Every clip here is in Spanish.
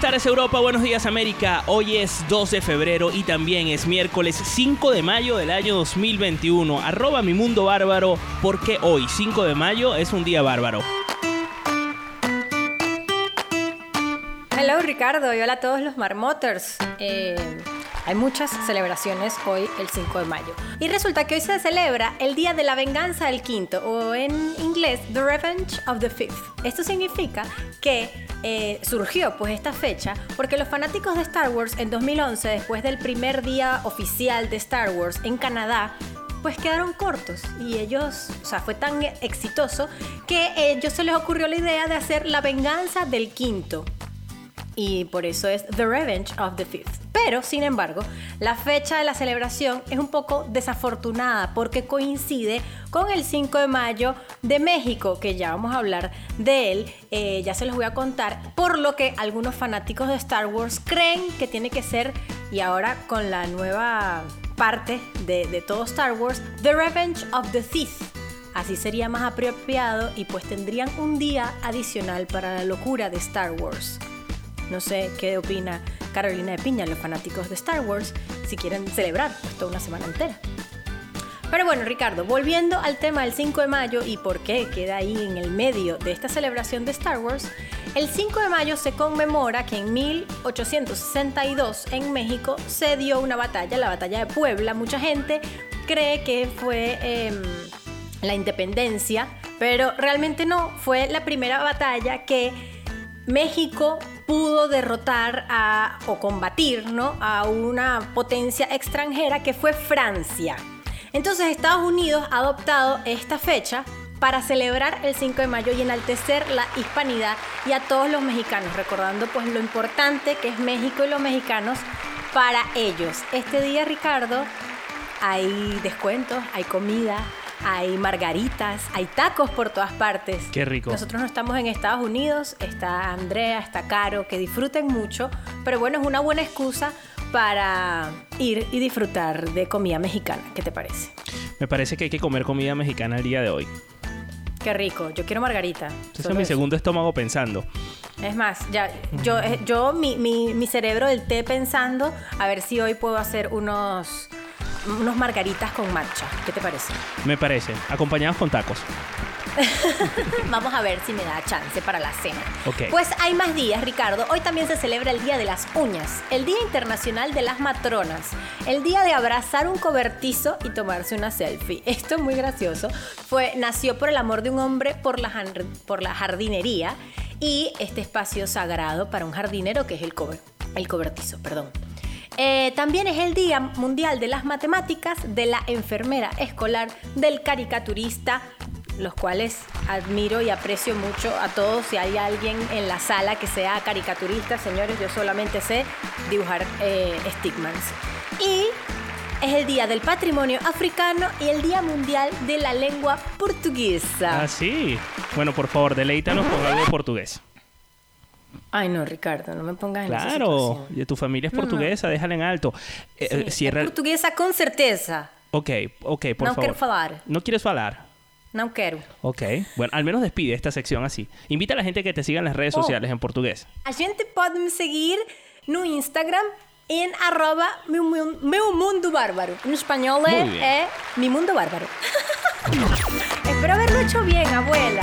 Buenas tardes Europa, buenos días América. Hoy es 2 de febrero y también es miércoles 5 de mayo del año 2021. Arroba mi mundo bárbaro porque hoy 5 de mayo es un día bárbaro. Hello Ricardo y hola a todos los marmoters. Eh, hay muchas celebraciones hoy, el 5 de mayo. Y resulta que hoy se celebra el Día de la Venganza del Quinto, o en inglés, The Revenge of the Fifth. Esto significa que eh, surgió pues esta fecha porque los fanáticos de Star Wars en 2011, después del primer día oficial de Star Wars en Canadá, pues quedaron cortos y ellos, o sea, fue tan exitoso que ellos se les ocurrió la idea de hacer la venganza del quinto. Y por eso es The Revenge of the Fifth. Pero, sin embargo, la fecha de la celebración es un poco desafortunada porque coincide con el 5 de mayo de México, que ya vamos a hablar de él, eh, ya se los voy a contar, por lo que algunos fanáticos de Star Wars creen que tiene que ser, y ahora con la nueva parte de, de todo Star Wars, The Revenge of the Sith. Así sería más apropiado y pues tendrían un día adicional para la locura de Star Wars. No sé qué opina Carolina de Piña, los fanáticos de Star Wars, si quieren celebrar pues, toda una semana entera. Pero bueno, Ricardo, volviendo al tema del 5 de mayo y por qué queda ahí en el medio de esta celebración de Star Wars, el 5 de mayo se conmemora que en 1862 en México se dio una batalla, la batalla de Puebla. Mucha gente cree que fue em, la independencia, pero realmente no, fue la primera batalla que México pudo derrotar a, o combatir ¿no? a una potencia extranjera que fue Francia. Entonces Estados Unidos ha adoptado esta fecha para celebrar el 5 de mayo y enaltecer la hispanidad y a todos los mexicanos, recordando pues lo importante que es México y los mexicanos para ellos. Este día, Ricardo, hay descuentos, hay comida, hay margaritas, hay tacos por todas partes. Qué rico. Nosotros no estamos en Estados Unidos, está Andrea, está Caro, que disfruten mucho, pero bueno, es una buena excusa para ir y disfrutar de comida mexicana. ¿Qué te parece? Me parece que hay que comer comida mexicana el día de hoy. Qué rico, yo quiero margarita. Ese es mi segundo estómago pensando. Es más, ya, yo, eh, yo mi, mi, mi cerebro del té pensando a ver si hoy puedo hacer unos unos margaritas con matcha. ¿Qué te parece? Me parece, acompañados con tacos. Vamos a ver si me da chance para la cena. Ok. Pues hay más días, Ricardo. Hoy también se celebra el Día de las Uñas, el Día Internacional de las Matronas, el Día de abrazar un cobertizo y tomarse una selfie. Esto es muy gracioso. Fue, nació por el amor de un hombre por la, por la jardinería y este espacio sagrado para un jardinero que es el, cover, el cobertizo, perdón. Eh, también es el Día Mundial de las Matemáticas, de la enfermera escolar, del caricaturista, los cuales admiro y aprecio mucho a todos. Si hay alguien en la sala que sea caricaturista, señores, yo solamente sé dibujar eh, stickmans. Y es el Día del Patrimonio Africano y el Día Mundial de la Lengua Portuguesa. Ah, sí. Bueno, por favor, deleítanos con algo portugués. Ay, no, Ricardo, no me pongas en esa Claro, y tu familia es portuguesa, déjala en alto. Eh, Sí, eh, cierra el- portuguesa com certeza. Ok, ok, por não favor. quero falar. ¿No quieres hablar? Não quero. Ok. Bueno, al menos despide esta sección así. Invita a la gente que te siga en las redes Oh. sociales en portugués. A gente pode me seguir no Instagram en arroba mi, mundo bárbaro. En español es, mi mundo bárbaro. Espero haberlo hecho bien, abuela.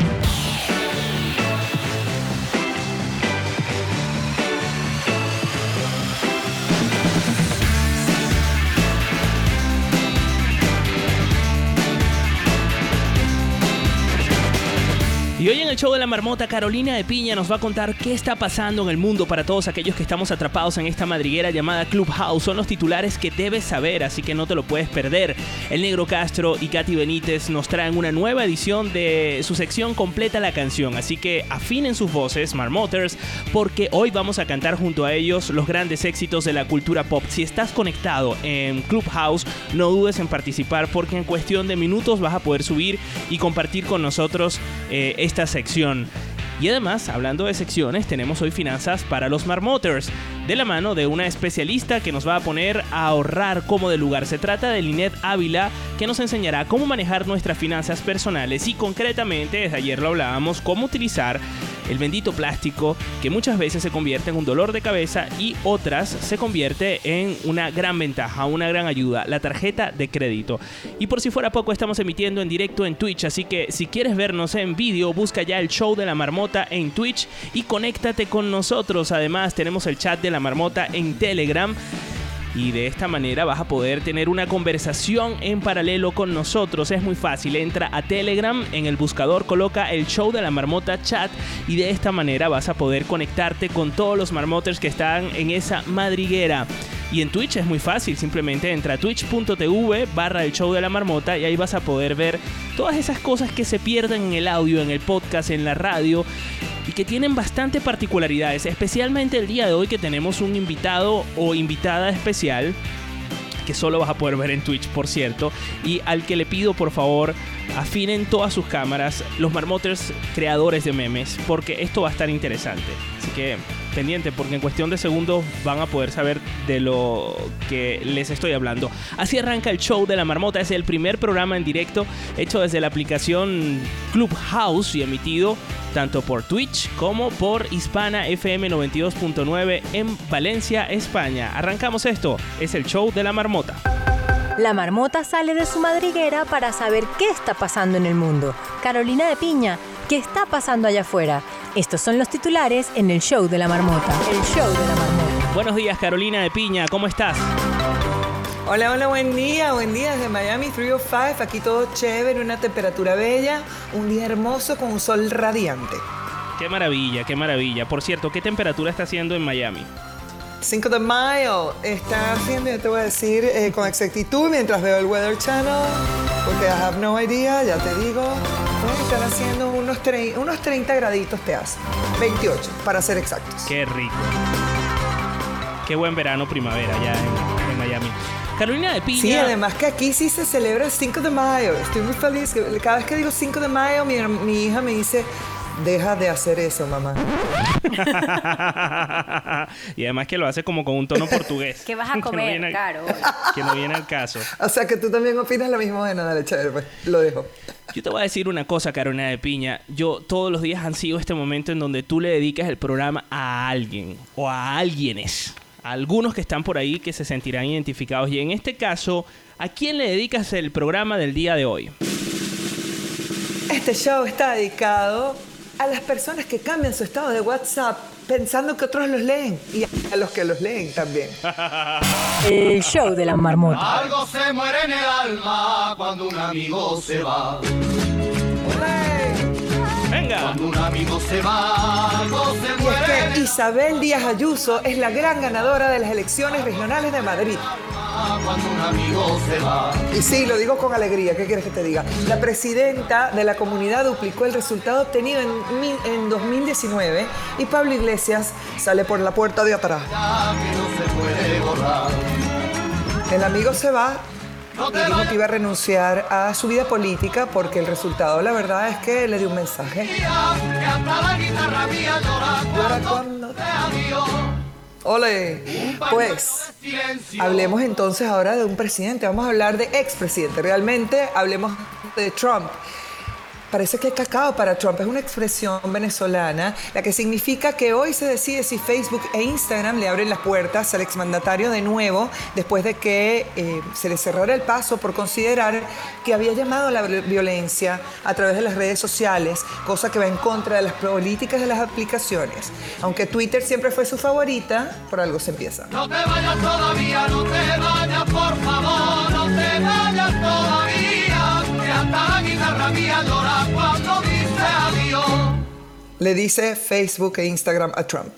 Y hoy en el show de la marmota, Carolina de Piña nos va a contar qué está pasando en el mundo para todos aquellos que estamos atrapados en esta madriguera llamada Clubhouse. Son los titulares que debes saber, así que no te lo puedes perder. El Negro Castro y Katy Benítez nos traen una nueva edición de su sección completa la canción, así que afinen sus voces, Marmoters, porque hoy vamos a cantar junto a ellos los grandes éxitos de la cultura pop. Si estás conectado en Clubhouse, no dudes en participar porque en cuestión de minutos vas a poder subir y compartir con nosotros eh, esta sección. Y además, hablando de secciones, tenemos hoy finanzas para los marmoters, de la mano de una especialista que nos va a poner a ahorrar como de lugar. Se trata de Linet Ávila, que nos enseñará cómo manejar nuestras finanzas personales y concretamente, desde ayer lo hablábamos, cómo utilizar el bendito plástico que muchas veces se convierte en un dolor de cabeza y otras se convierte en una gran ventaja, una gran ayuda, la tarjeta de crédito. Y por si fuera poco, estamos emitiendo en directo en Twitch, así que si quieres vernos en vídeo, busca ya el show de la marmota en Twitch y conéctate con nosotros. Además, tenemos el chat de la marmota en Telegram y de esta manera vas a poder tener una conversación en paralelo con nosotros. Es muy fácil, entra a Telegram, en el buscador coloca el show de la marmota chat y de esta manera vas a poder conectarte con todos los marmoters que están en esa madriguera. Y en Twitch es muy fácil, simplemente entra a twitch.tv barra el show de la marmota y ahí vas a poder ver todas esas cosas que se pierden en el audio, en el podcast, en la radio que tienen bastante particularidades, especialmente el día de hoy que tenemos un invitado o invitada especial que solo vas a poder ver en Twitch, por cierto, y al que le pido por favor afinen todas sus cámaras, los marmoters creadores de memes, porque esto va a estar interesante. Así que pendiente porque en cuestión de segundos van a poder saber de lo que les estoy hablando. Así arranca el show de la marmota, es el primer programa en directo hecho desde la aplicación Clubhouse y emitido tanto por Twitch como por Hispana FM 92.9 en Valencia, España. Arrancamos esto, es el show de la marmota. La marmota sale de su madriguera para saber qué está pasando en el mundo. Carolina de Piña, ¿qué está pasando allá afuera? Estos son los titulares en el show de la marmota. El show de la marmota. Buenos días, Carolina de Piña, ¿cómo estás? Hola, hola, buen día, buen día desde Miami 305, aquí todo chévere, una temperatura bella, un día hermoso con un sol radiante. Qué maravilla, qué maravilla. Por cierto, ¿qué temperatura está haciendo en Miami? 5 de mayo está haciendo, yo te voy a decir eh, con exactitud mientras veo el Weather Channel, porque I have no idea, ya te digo. Están haciendo unos, unos 30 graditos te hace. 28, para ser exactos. Qué rico. Qué buen verano, primavera ya en, Miami. Carolina de Piña. Sí, además que aquí sí se celebra el 5 de mayo. Estoy muy feliz. Cada vez que digo 5 de mayo, mi, mi hija me dice, Deja de hacer eso, mamá. y además que lo hace como con un tono portugués. ¿Qué vas a comer, caro? Que no viene al caso. O sea, que tú también opinas lo mismo. Bueno, dale, chévere, pues. Lo dejo. Yo te voy a decir una cosa, Carolina de Piña. Yo todos los días han sido este momento en donde tú le dedicas el programa a alguien o a alguienes. A algunos que están por ahí que se sentirán identificados. Y en este caso, ¿a quién le dedicas el programa del día de hoy? Este show está dedicado a las personas que cambian su estado de WhatsApp pensando que otros los leen y a los que los leen también. El show de la marmota. Algo se muere en el alma cuando un amigo se va. Venga. Cuando un amigo se va, algo se muere. Y es que Isabel Díaz Ayuso es la gran ganadora de las elecciones regionales de Madrid cuando un amigo se va. Y sí, lo digo con alegría, ¿qué quieres que te diga? La presidenta de la comunidad duplicó el resultado obtenido en, en 2019 y Pablo Iglesias sale por la puerta de atrás. El amigo se va y dijo que iba a renunciar a su vida política porque el resultado, la verdad, es que le dio un mensaje. Llora cuando Ole, pues hablemos entonces ahora de un presidente. Vamos a hablar de expresidente. Realmente hablemos de Trump. Parece que cacao para Trump. Es una expresión venezolana, la que significa que hoy se decide si Facebook e Instagram le abren las puertas al exmandatario de nuevo, después de que eh, se le cerrara el paso por considerar que había llamado a la violencia a través de las redes sociales, cosa que va en contra de las políticas de las aplicaciones. Aunque Twitter siempre fue su favorita, por algo se empieza. No te vayas todavía, no te vayas, por favor, no te vayas todavía, que hasta la guitarra mía llora cuando dice adiós. Le dice Facebook e Instagram a Trump.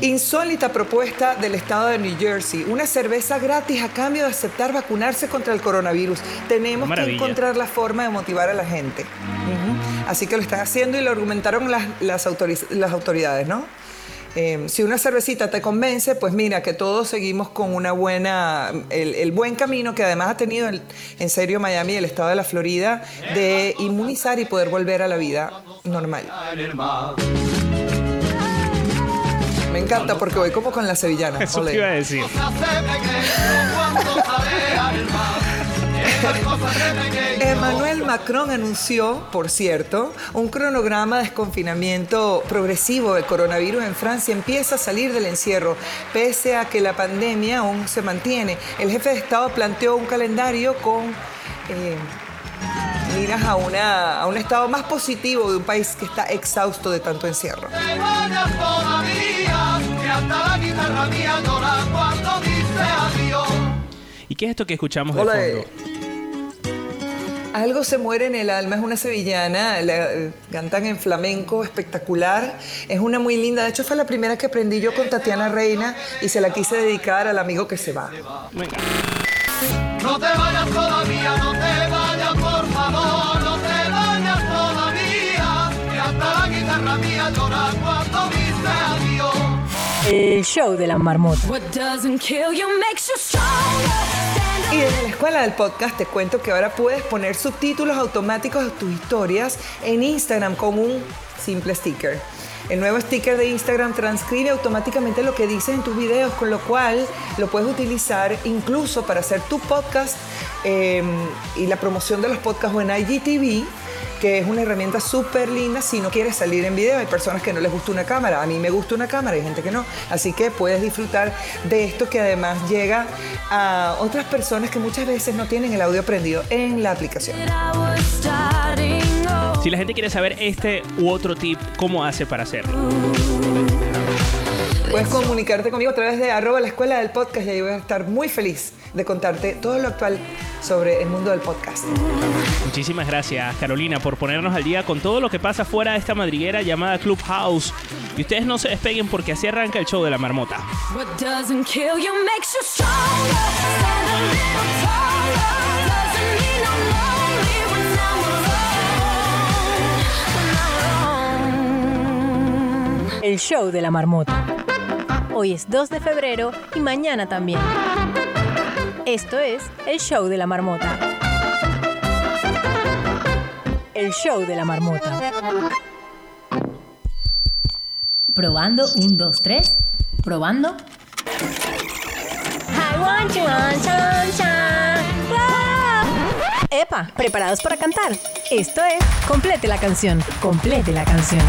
Insólita propuesta del estado de New Jersey. Una cerveza gratis a cambio de aceptar vacunarse contra el coronavirus. Tenemos que encontrar la forma de motivar a la gente. Así que lo están haciendo y lo argumentaron las, las, autoriz- las autoridades, ¿no? Eh, si una cervecita te convence, pues mira que todos seguimos con una buena, el, el buen camino que además ha tenido el- en serio Miami y el estado de la Florida de inmunizar y poder volver a la vida normal. Me encanta porque voy como con la sevillana. Eso te iba a decir. Emmanuel Macron anunció, por cierto, un cronograma de desconfinamiento progresivo del coronavirus en Francia. Empieza a salir del encierro, pese a que la pandemia aún se mantiene. El jefe de Estado planteó un calendario con eh, miras a, una, a un estado más positivo de un país que está exhausto de tanto encierro. ¿Y qué es esto que escuchamos de Hola, fondo? Algo se muere en el alma, es una sevillana, la, eh, cantan en flamenco espectacular, es una muy linda, de hecho fue la primera que aprendí yo con Tatiana Reina y se la quise dedicar al amigo que se va. Venga. No te vayas todavía, no te vayas, por favor, no te vayas todavía, que hasta la guitarra mía llora cuando dice adiós. El show de la marmota. What Y desde la escuela del podcast te cuento que ahora puedes poner subtítulos automáticos a tus historias en Instagram con un simple sticker. El nuevo sticker de Instagram transcribe automáticamente lo que dices en tus videos, con lo cual lo puedes utilizar incluso para hacer tu podcast eh, y la promoción de los podcasts en IGTV que es una herramienta súper linda si no quieres salir en video. Hay personas que no les gusta una cámara, a mí me gusta una cámara, hay gente que no. Así que puedes disfrutar de esto que además llega a otras personas que muchas veces no tienen el audio prendido en la aplicación. Si la gente quiere saber este u otro tip, ¿cómo hace para hacerlo? Puedes comunicarte conmigo a través de arroba la escuela del podcast y ahí voy a estar muy feliz de contarte todo lo actual sobre el mundo del podcast. Muchísimas gracias, Carolina, por ponernos al día con todo lo que pasa fuera de esta madriguera llamada Clubhouse. Y ustedes no se despeguen porque así arranca el show de la marmota. El show de la marmota. Hoy es 2 de febrero y mañana también. Esto es el show de la marmota. El show de la marmota. Probando, un, dos, tres. Probando. Epa, ¿preparados para cantar? Esto es Complete la canción. Complete la canción.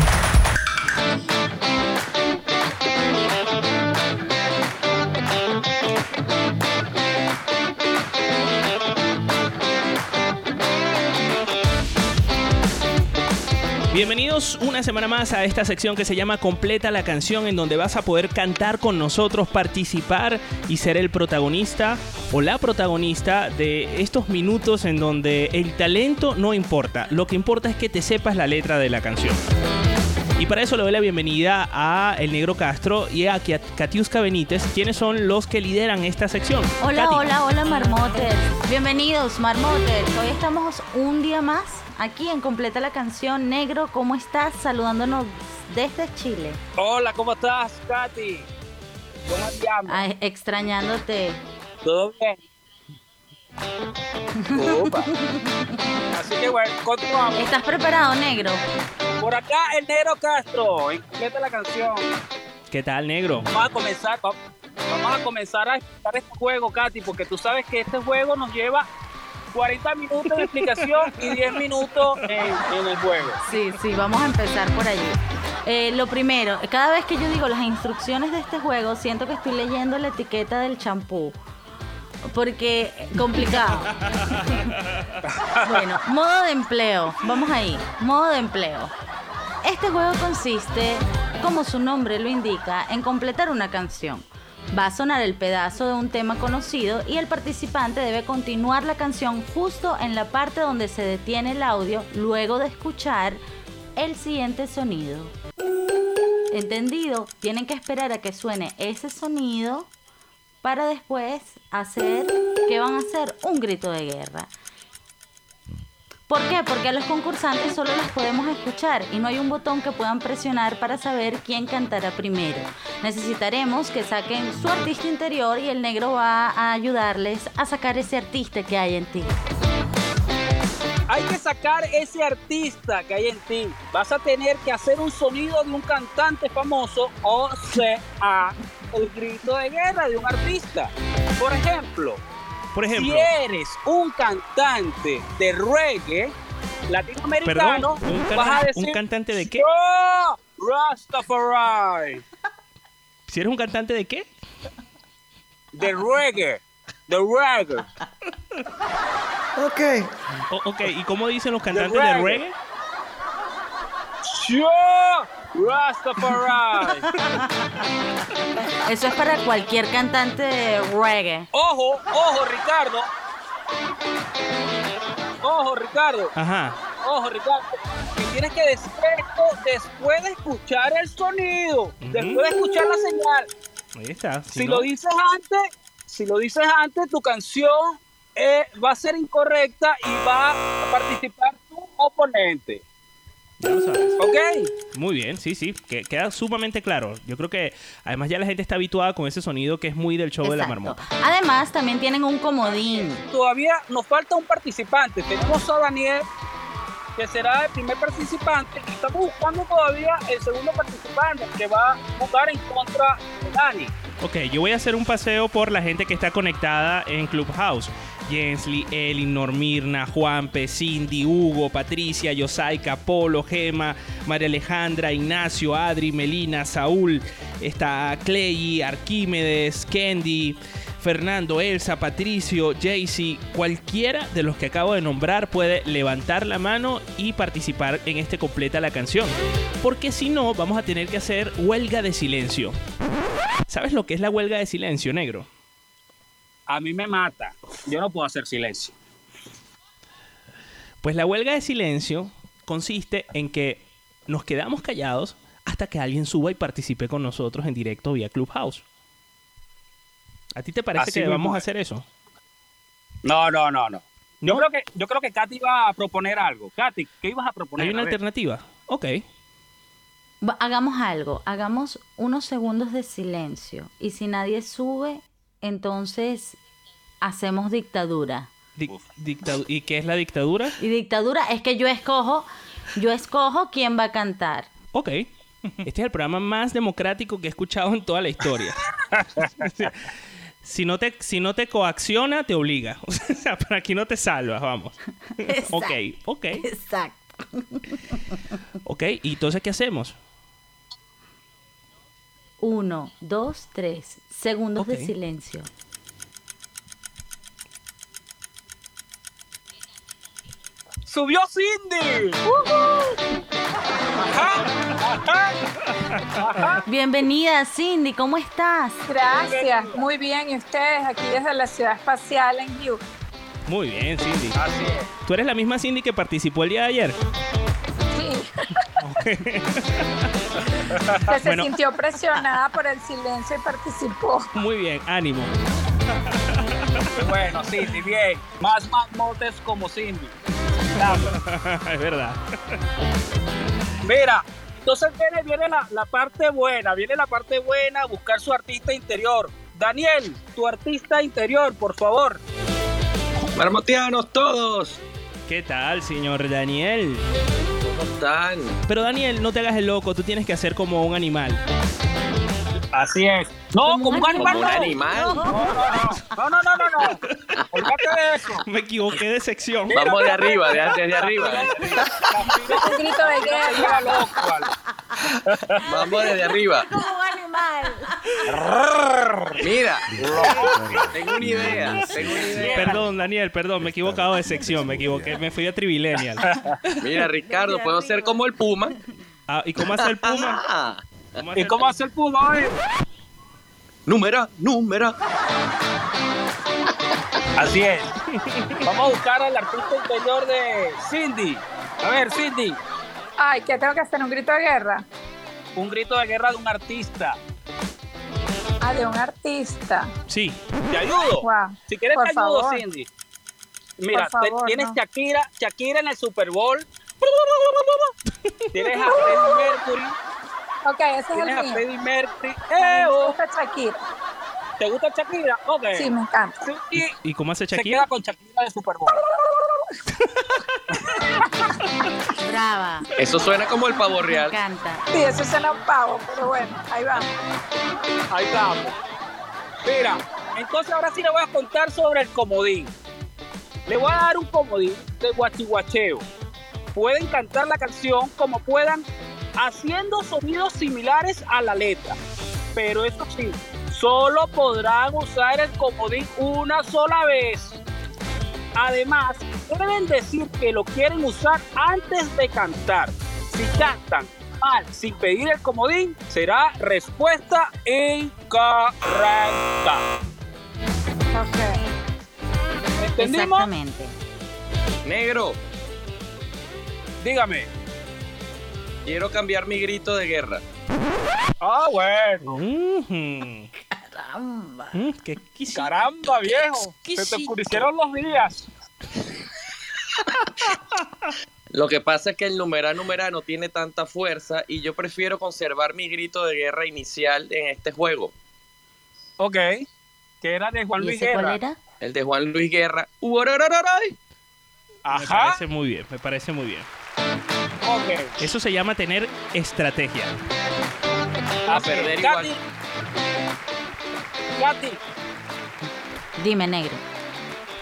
Bienvenidos una semana más a esta sección que se llama Completa la canción, en donde vas a poder cantar con nosotros, participar y ser el protagonista o la protagonista de estos minutos en donde el talento no importa, lo que importa es que te sepas la letra de la canción. Y para eso le doy la bienvenida a El Negro Castro y a Katiuska Benítez, quienes son los que lideran esta sección. Hola, Katy. hola, hola Marmoters. Bienvenidos Marmoters. Hoy estamos un día más aquí en Completa la Canción. Negro, ¿cómo estás? Saludándonos desde Chile. Hola, ¿cómo estás, Katy? ¿Cómo te llamas? Ay, extrañándote. ¿Todo bien? Opa. Así que bueno, continuamos. ¿Estás preparado, negro? Por acá el Negro Castro, en completa la canción. ¿Qué tal, negro? Vamos a comenzar, va- vamos a comenzar a explicar este juego, Katy, porque tú sabes que este juego nos lleva 40 minutos de explicación y 10 minutos en, en el juego. Sí, sí, vamos a empezar por allí. Eh, lo primero, cada vez que yo digo las instrucciones de este juego, siento que estoy leyendo la etiqueta del champú. Porque complicado. bueno, modo de empleo. Vamos ahí. Modo de empleo. Este juego consiste, como su nombre lo indica, en completar una canción. Va a sonar el pedazo de un tema conocido y el participante debe continuar la canción justo en la parte donde se detiene el audio luego de escuchar el siguiente sonido. ¿Entendido? Tienen que esperar a que suene ese sonido para después hacer, ¿qué van a hacer? Un grito de guerra. ¿Por qué? Porque a los concursantes solo los podemos escuchar y no hay un botón que puedan presionar para saber quién cantará primero. Necesitaremos que saquen su artista interior y el negro va a ayudarles a sacar ese artista que hay en ti. Hay que sacar ese artista que hay en ti. Vas a tener que hacer un sonido de un cantante famoso o sea, el grito de guerra de un artista. Por ejemplo, Por ejemplo, si eres un cantante de reggae latinoamericano, perdón, ¿un, vas a cantan- decir un cantante de qué? "Yo, Rastafari, Si eres un cantante de qué? de reggae, de reggae. Ok. O- ok, ¿y cómo dicen los cantantes de reggae. reggae? Yo, Rastafari. Eso es para cualquier cantante de reggae. Ojo, ojo, Ricardo. Ojo, Ricardo. Ajá. Ojo, Ricardo. Que tienes que decir esto después de escuchar el sonido, después de escuchar la señal. Ahí está. Si no- lo dices antes, si lo dices antes, tu canción eh, va a ser incorrecta y va a participar tu oponente. Ya lo sabes. ¿Ok? Muy bien, sí, sí, que queda sumamente claro. Yo creo que además ya la gente está habituada con ese sonido que es muy del show de la marmota. Además, también tienen un comodín. Todavía nos falta un participante. Tenemos a Daniel, que será el primer participante. Y estamos buscando todavía el segundo participante que va a jugar en contra de Dani. Ok, yo voy a hacer un paseo por la gente que está conectada en Clubhouse. Jensly, Elin, Normirna, Juanpe, Cindy, Hugo, Patricia, Yosaika, Polo, Gema, María Alejandra, Ignacio, Adri, Melina, Saúl, está Clay, Arquímedes, Candy, Fernando, Elsa, Patricio, Jaycee, cualquiera de los que acabo de nombrar puede levantar la mano y participar en este completa la canción. Porque si no, vamos a tener que hacer huelga de silencio. ¿Sabes lo que es la huelga de silencio, negro? A mí me mata. Yo no puedo hacer silencio. Pues la huelga de silencio consiste en que nos quedamos callados hasta que alguien suba y participe con nosotros en directo vía Clubhouse. ¿A ti te parece Así que vamos a hacer eso? No, no, no, no. Yo ¿No? creo que yo creo que Katy iba a proponer algo. Katy, ¿qué ibas a proponer? ¿Hay una alternativa? Ok. Hagamos algo, hagamos unos segundos de silencio y si nadie sube, entonces hacemos dictadura. Dic- dictadu- ¿Y qué es la dictadura? Y dictadura es que yo escojo, yo escojo quién va a cantar. Ok. Este es el programa más democrático que he escuchado en toda la historia. si, no te, si no te coacciona, te obliga. O sea, para aquí no te salvas, vamos. ok, ok, Exacto. ok. ¿Y entonces qué hacemos? Uno, dos, tres. Segundos Ok. de silencio. ¡Subió Cindy! Ajá, ajá. Bienvenida, Cindy, ¿cómo estás? Gracias, muy bien. ¿Y ustedes aquí desde la ciudad espacial en Houston? Muy bien, Cindy. Así es. ¿Tú eres la misma Cindy que participó el día de ayer? Sí. Que se Bueno. sintió presionada por el silencio y participó. Muy bien, ánimo. Bueno, Cindy, bien. Más marmotes como Cindy. es verdad. Mira, entonces viene, viene la, la parte buena, viene la parte buena, buscar su artista interior. Daniel, tu artista interior, por favor. Marmotianos todos. ¿Qué tal, señor Daniel? Pero Daniel, no te hagas el loco, tú tienes que hacer como un animal. Así es. No, como un animal. Como un no. animal. No, no, no, no. Olvídate de eso. Me equivoqué de sección. Vamos de arriba, de, desde arriba. Un grito de guerra. Vamos desde arriba. Como un animal. Mira, tengo una idea, tengo una idea. Perdón, Daniel, perdón, me he equivocado de sección, me equivoqué, me fui a Trivilenial. Mira, Ricardo, puedo ser como el Puma. Ah, ¿Y cómo hace el Puma? ¿Y cómo hace el Puma hoy? número, número. Así es. Vamos a buscar al artista interior de Cindy. A ver, Cindy. Ay, ¿qué tengo que hacer? ¿Un grito de guerra? Un grito de guerra de un artista. Ah, de un artista. Sí. ¿Te ayudo? Wow. Si quieres Por te ayudo, favor. Cindy. Mira, favor, tienes no. Shakira, Shakira en el Super Bowl. Tienes a Freddie Mercury. Ok, ese es el a mío. Freddie Mercury. ¡Eh, me oh! gusta Shakira. ¿Te gusta Shakira? Ok. Sí, me encanta. Y ¿Y cómo hace se Shakira? queda con Shakira de Super Bowl. Brava. Eso suena como el pavo Me real. encanta. Sí, eso suena un pavo, pero bueno, ahí vamos. Ahí estamos. Mira, entonces ahora sí le voy a contar sobre el comodín. Le voy a dar un comodín de guachihuacheo. Pueden cantar la canción como puedan, haciendo sonidos similares a la letra. Pero eso sí, solo podrán usar el comodín una sola vez. Además, deben decir que lo quieren usar antes de cantar. Si cantan mal sin pedir el comodín, será respuesta incorrecta. Ok. ¿Entendimos? Exactamente. Negro, Dígame. Quiero cambiar mi grito de guerra. Ah, bueno. Caramba. Mm, qué Caramba, viejo. Se te oscurecieron los días. Lo que pasa es que el numeral numeral no tiene tanta fuerza y yo prefiero conservar mi grito de guerra inicial en este juego. Ok. Que era de Juan ¿Y Luis ese cuál Guerra. era? El de Juan Luis Guerra. Uororororay. Me Ajá. parece muy bien, me parece muy bien. Eso se llama tener estrategia. A Ok. perder Katy. igual. Katy, Dime, negro.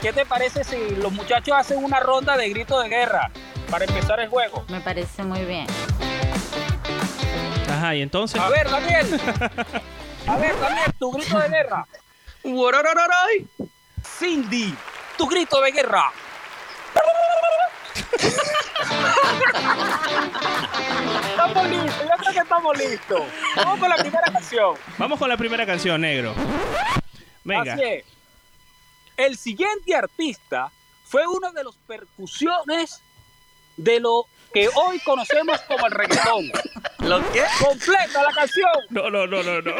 ¿qué te parece si los muchachos hacen una ronda de grito de guerra para empezar el juego? Me parece muy bien. Ajá, y entonces. A ver, Daniel. A ver, Daniel, tu grito de guerra. Cindy, tu grito de guerra. Estamos listos, yo creo que estamos listos. Vamos con la primera canción. Vamos con la primera canción, negro. Venga. Así es. El siguiente artista fue uno de los percusiones de lo que hoy conocemos como el reggaetón. ¿Lo qué? Completa la canción. No, no, no, no, no.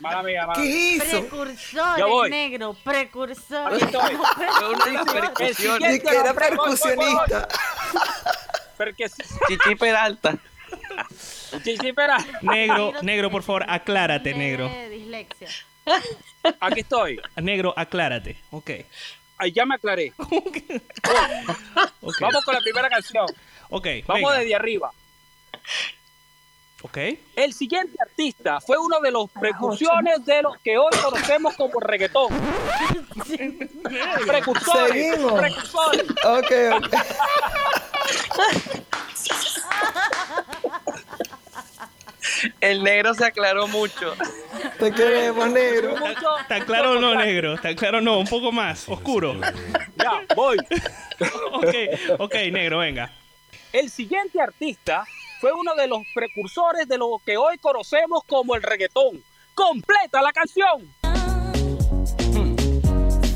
Mala mía, mala ¿Qué hizo? Precursores, negro. Siguiente Ni que era percusionista. Chichi Peralta. Sí, espera. Negro, negro, por favor, aclárate, negro. Dislexia. Aquí estoy. Negro, aclárate. Ok. Ahí ya me aclaré. Ok. Vamos con la primera canción. Ok. Vamos venga. desde arriba. Ok. El siguiente artista fue uno de los precursores de lo que hoy conocemos como el reggaetón. Precursores. Seguimos. Precursores. Ok, ok. El negro se aclaró mucho. Te queremos, negro. Mucho- ¿Está claro o no, negro? ¿Está claro o no? Un poco más, oscuro. Ya, voy. Ok, ok, negro, venga. El siguiente artista fue uno de los precursores de lo que hoy conocemos como el reggaetón. Completa la canción.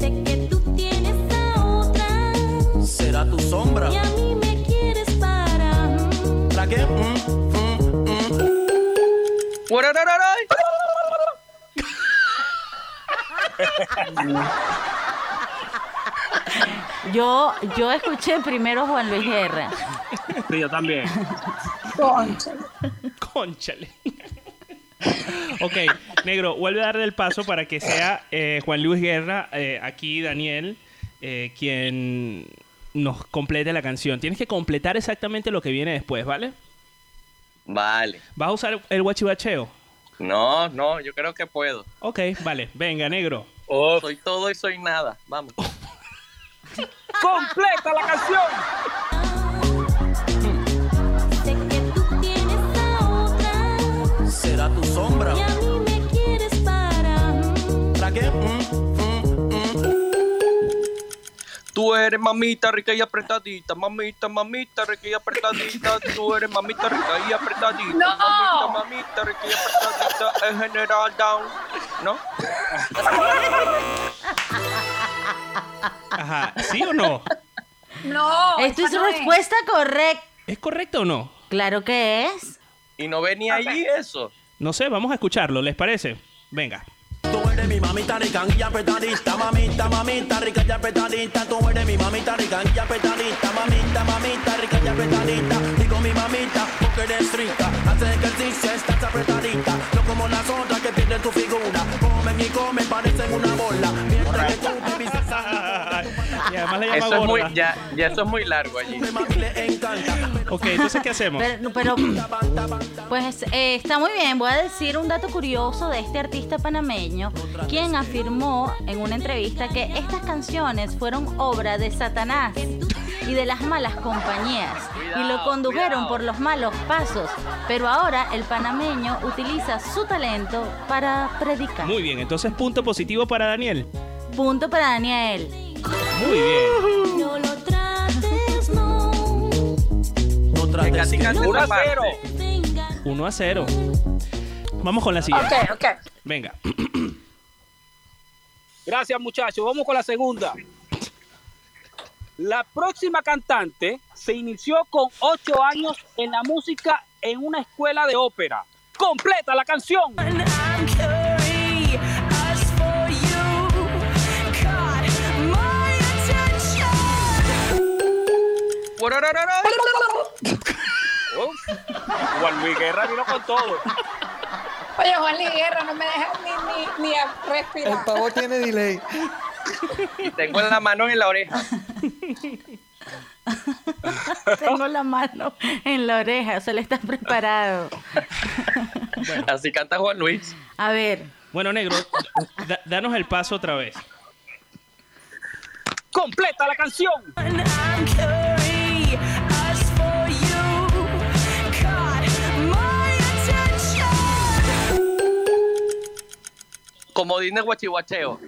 Sé que tú tienes a otra Será tu sombra. Yo, yo escuché primero Juan Luis Guerra. Sí, yo también. Concha. Conchale. ok, negro, vuelve a darle el paso para que sea eh, Juan Luis Guerra, eh, aquí Daniel, eh, quien nos complete la canción. Tienes que completar exactamente lo que viene después, ¿vale? Vale. ¿Vas a usar el guachibacheo? No, no, yo creo que puedo. Ok, vale. Venga, negro. Soy todo y soy nada. Vamos. ¡Completa la canción! Tú eres mamita rica y apretadita, mamita, mamita rica y apretadita. Tú eres mamita rica y apretadita, No. mamita, mamita rica y apretadita. El general down, ¿no? Ajá, ¿sí o no? No. Esto es no respuesta correcta. ¿Es correcto o no? Claro que es. Y no venía allí eso. No sé, vamos a escucharlo, ¿les parece? Venga. Eres mi mamita apretadita, mamita, mamita rica y apretadita. Tú eres mi mamita apretadita, mamita, mamita rica y apretadita. Digo mi mamita porque eres rica, ejercicio, estás apretadita. No como las otras que pierden tu figura, comen y comen, parecen una bola. Mientras que tú Y además le llama Eso es muy, ya, ya eso es muy largo allí. Ok, entonces, ¿qué hacemos? Pero, pero, pues eh, está muy bien. Voy a decir un dato curioso de este artista panameño, quien afirmó en una entrevista que estas canciones fueron obra de Satanás y de las malas compañías y lo condujeron por los malos pasos. Pero ahora el panameño utiliza su talento para predicar. Muy bien, entonces punto positivo para Daniel. Punto para Daniel. Muy bien. No lo trates, no. Que casi canta Uno a esa parte. cero. 1 a 0. Vamos con la siguiente. Ok, ok. Venga. Gracias, muchachos. Vamos con la segunda. La próxima cantante se inició con ocho años en la música en una escuela de ópera. ¡Completa la canción! Juan Luis Guerra vino con todo. Oye, Juan Luis Guerra, no me dejas ni, ni, ni a El respirar. pavo tiene delay. Y tengo la mano en la oreja. Tengo la mano en la oreja, o sea, le está preparado. Así canta Juan Luis. A ver, Bueno, negro, da- danos el paso otra vez. ¡Completa la canción! Como dice guachihuacheo.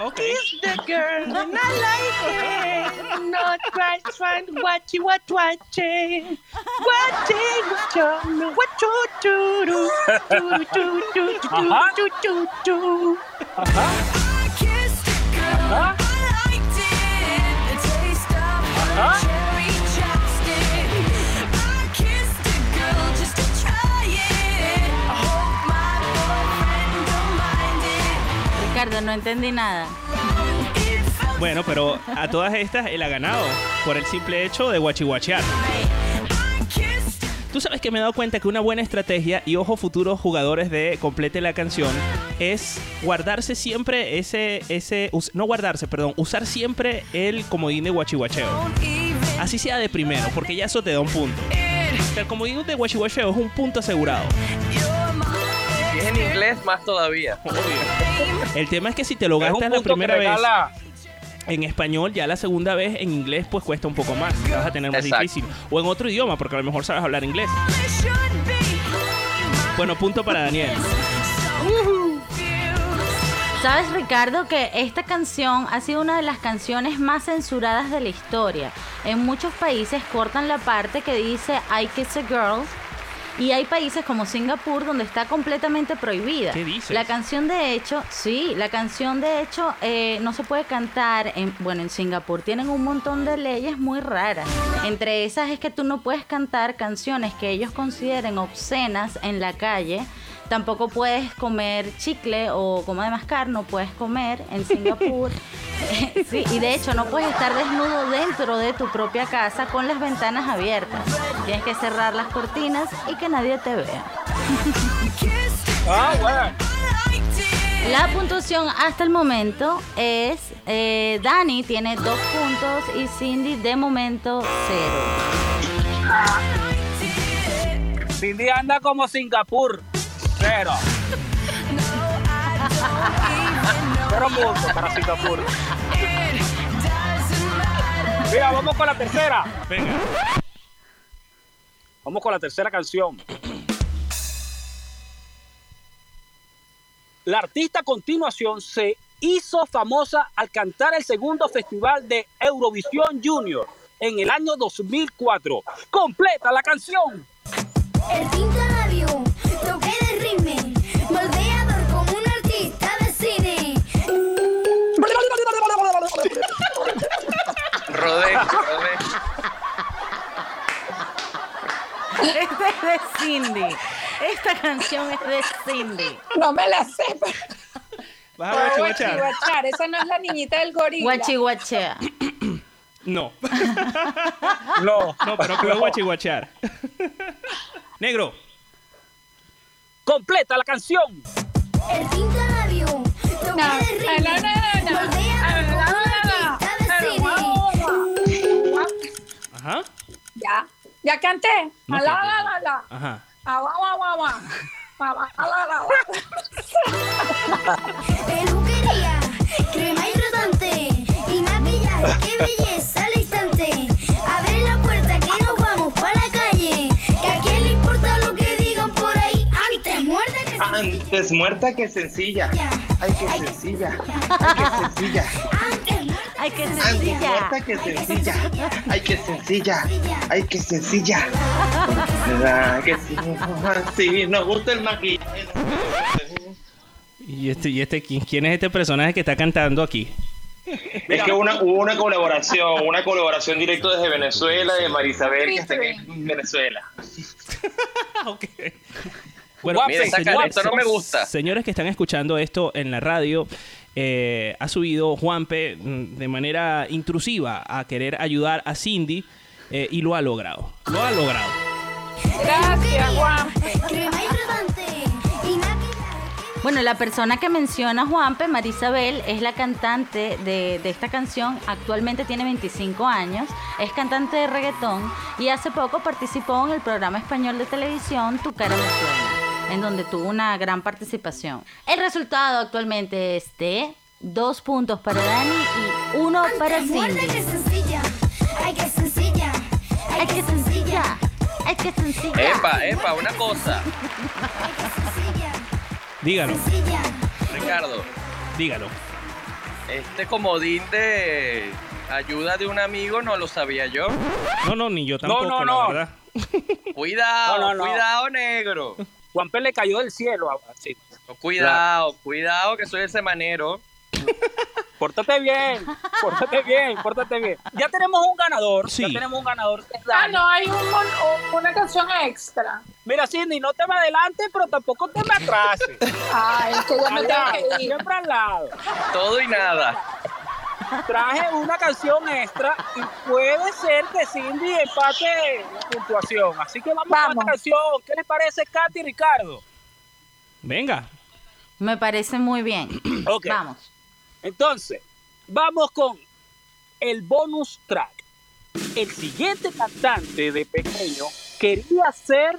Ok. the girl and I like it. Not right, right, watchy, what, watching. Watching, watching, what, do, do, do. Do, do, do, do, Ajá. do, do, do. Ajá. Ajá. Ajá. Ricardo, no entendí nada. Bueno, pero a todas estas él ha ganado por el simple hecho de guachihuachear. Tú sabes que me he dado cuenta que una buena estrategia, y ojo futuros jugadores de Complete la canción, es guardarse siempre ese, ese, no guardarse, perdón, usar siempre el comodín de guachihuacheo. Así sea de primero, porque ya eso te da un punto. El comodín de guachihuacheo es un punto asegurado. Es en inglés, más todavía. El tema es que si te lo gastas la primera vez en español, ya la segunda vez en inglés pues cuesta un poco más. La vas a tener más Exacto. difícil. O en otro idioma, porque a lo mejor sabes hablar inglés. Bueno, punto para Daniel. ¿Sabes, Ricardo, que esta canción ha sido una de las canciones más censuradas de la historia? En muchos países cortan la parte que dice I kiss a girl. Y hay países como Singapur donde está completamente prohibida. ¿Qué dices? La canción de hecho, sí, la canción de hecho eh, no se puede cantar, en, bueno, en Singapur tienen un montón de leyes muy raras. Entre esas es que tú no puedes cantar canciones que ellos consideren obscenas en la calle. Tampoco puedes comer chicle o goma de mascar, no puedes comer en Singapur. sí, y de hecho no puedes estar desnudo dentro de tu propia casa con las ventanas abiertas. Tienes que cerrar las cortinas y que nadie te vea. Ah, bueno. La puntuación hasta el momento es eh, Dani tiene dos puntos y Cindy de momento cero. Cindy anda como Singapur. Cero. Cero puntos para Singapur. Mira, vamos con la tercera. Venga. Vamos con la tercera canción. La artista a continuación se hizo famosa al cantar el segundo festival de Eurovisión Junior en el año 2004. Completa la canción. El Rodé, rodé. Esta es de Cindy. Esta canción es de Cindy. No me la sé. Vas a guachihuachar. Guachihuachar, Esa no es la niñita del gorila. Guachihuachea. No. No, No, pero puedo guachihuachar. Negro. Completa la canción. El tinto de avión, No, no, no, no, no. Ajá. Ya, ya canté. No Ah, la, la, la, la. Ajá. Ah, guau. Ah, guau, ah, la, la, la. Peluquería, crema hidratante y maquillaje, qué belleza al instante. Abre la puerta que nos vamos para la calle. Que a quién le importa lo que digan por ahí. Antes muerta que Antes muerta que sencilla. Ay, qué sencilla. Ay, qué sencilla. Ay, qué sencilla. muerta que sencilla. Ay, qué sencilla. Ay, qué sencilla. ¿Verdad que sí? Sí, nos gusta el maquillaje. ¿Y este, y este quién, quién es este personaje que está cantando aquí? Es que una, hubo una colaboración, una colaboración directo desde Venezuela, de Marisabel, que está aquí en Venezuela. Bueno, Mira, esa señores- no me gusta. Señores que están escuchando esto en la radio, eh, ha subido Juanpe mm, de manera intrusiva a querer ayudar a Cindy eh, y lo ha logrado. Lo ha logrado. Gracias, Juan. crema hidratante y maquillaje. Bueno, la persona que menciona Juanpe, Marisabel, es la cantante de, de esta canción. Actualmente tiene 25 años, es cantante de reggaetón y hace poco participó en el programa español de televisión Tu cara me suena, en donde tuvo una gran participación. El resultado actualmente es de dos puntos para Dani y uno para Antes que Cindy. sencilla. Ay, qué sencilla. ¡Ay, qué sencilla! ¡Ay, qué sencilla! Epa, epa, una cosa. Dígalo, Ricardo, dígalo. este comodín de ayuda de un amigo no lo sabía yo. No, no, ni yo tampoco, no, la no. verdad. Cuidado, No, no, no. cuidado, negro. Juanpe le cayó del cielo. a- sí. Cuidado, cuidado, que soy el semanero. Pórtate bien, pórtate bien, pórtate bien. Ya tenemos un ganador. Sí. Ya tenemos un ganador. Ah, no, hay un una canción extra. Mira, Cindy, no te me adelantes, pero tampoco te me atrases. Ay, es que ya me tengo que ir. siempre al lado. Todo y nada. Traje una canción extra y puede ser que Cindy empate la puntuación. Así que vamos, con Vamos. esta canción. ¿Qué les parece, Katy y Ricardo? Venga. Me parece muy bien. Ok. Vamos. Entonces, vamos con el bonus track. El siguiente cantante de pequeño quería ser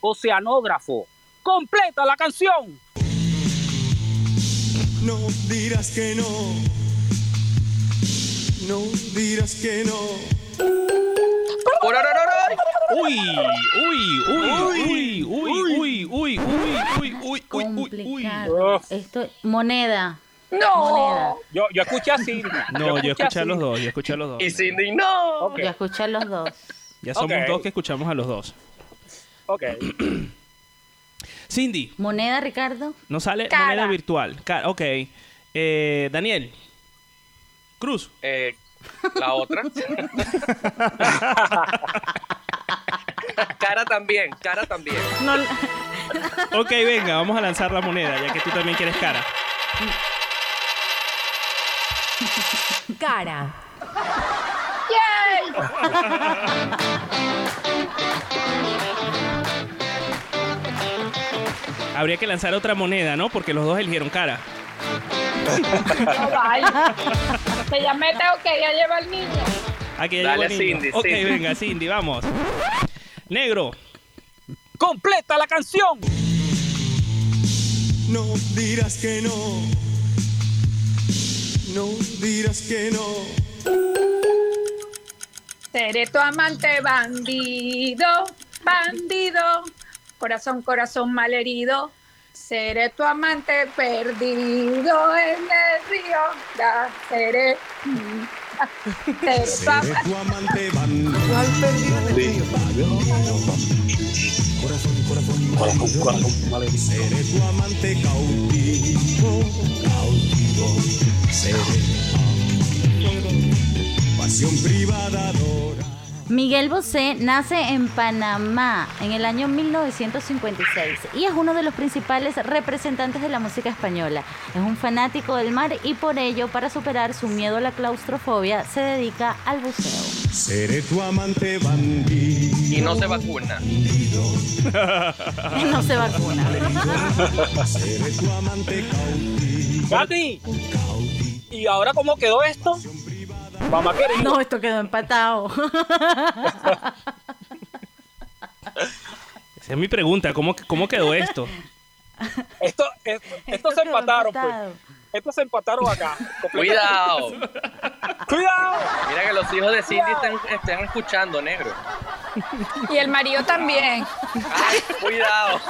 oceanógrafo. Completa la canción. No dirás que no. No dirás que no. Uy, uy, uy, uy, uy, uy, uy, uy, uy, uy, uy, Complicado. Esto, moneda. No. Moneda. Yo, yo escuché a Cindy. No, yo escuché a los dos, yo escuché a los dos. Y Cindy, no. Yo escuché a los dos. Ya somos dos que escuchamos a los dos. Ok. Cindy, Moneda, Ricardo. no sale moneda virtual. Ok. Eh, Daniel. Cruz. Eh, la otra. cara también, cara también. No, Ok, venga, vamos a lanzar la moneda, ya que tú también quieres cara. Cara. ¡Yay! Habría que lanzar otra moneda, ¿no? Porque los dos eligieron cara. Que ya me tengo que ir a llevar al niño. Aquí ya Dale, el niño. Cindy, Ok, Cindy. venga, Cindy, vamos. Negro. Completa la canción. No dirás que no. no dirás que no. Seré tu amante bandido, bandido, corazón, corazón malherido. Seré tu amante perdido en el río. Ya seré. Seré tu Seré amante. tu amante bandido. ¿Cuál perdido en el río? Corazón, corazón, corazón, Seré tu amante cautivo, cautivo. Seré pasión privada adora. Miguel Bosé nace en Panamá en el año 1956 y es uno de los principales representantes de la música española. Es un fanático del mar y por ello, para superar su miedo a la claustrofobia, se dedica al buceo. Seré tu amante bandido. Y no se vacuna. no se vacuna. Seré tu amante cautivo. ¿y ahora cómo quedó esto? Mamá querida. No, esto quedó empatado. Esa es mi pregunta, ¿cómo, cómo quedó esto? Esto, es- estos se empataron, pues. Estos se empataron acá. Cuidado. Cuidado. Mira que los hijos de Cindy están, están escuchando, negro. Y el marido también. Ay, cuidado.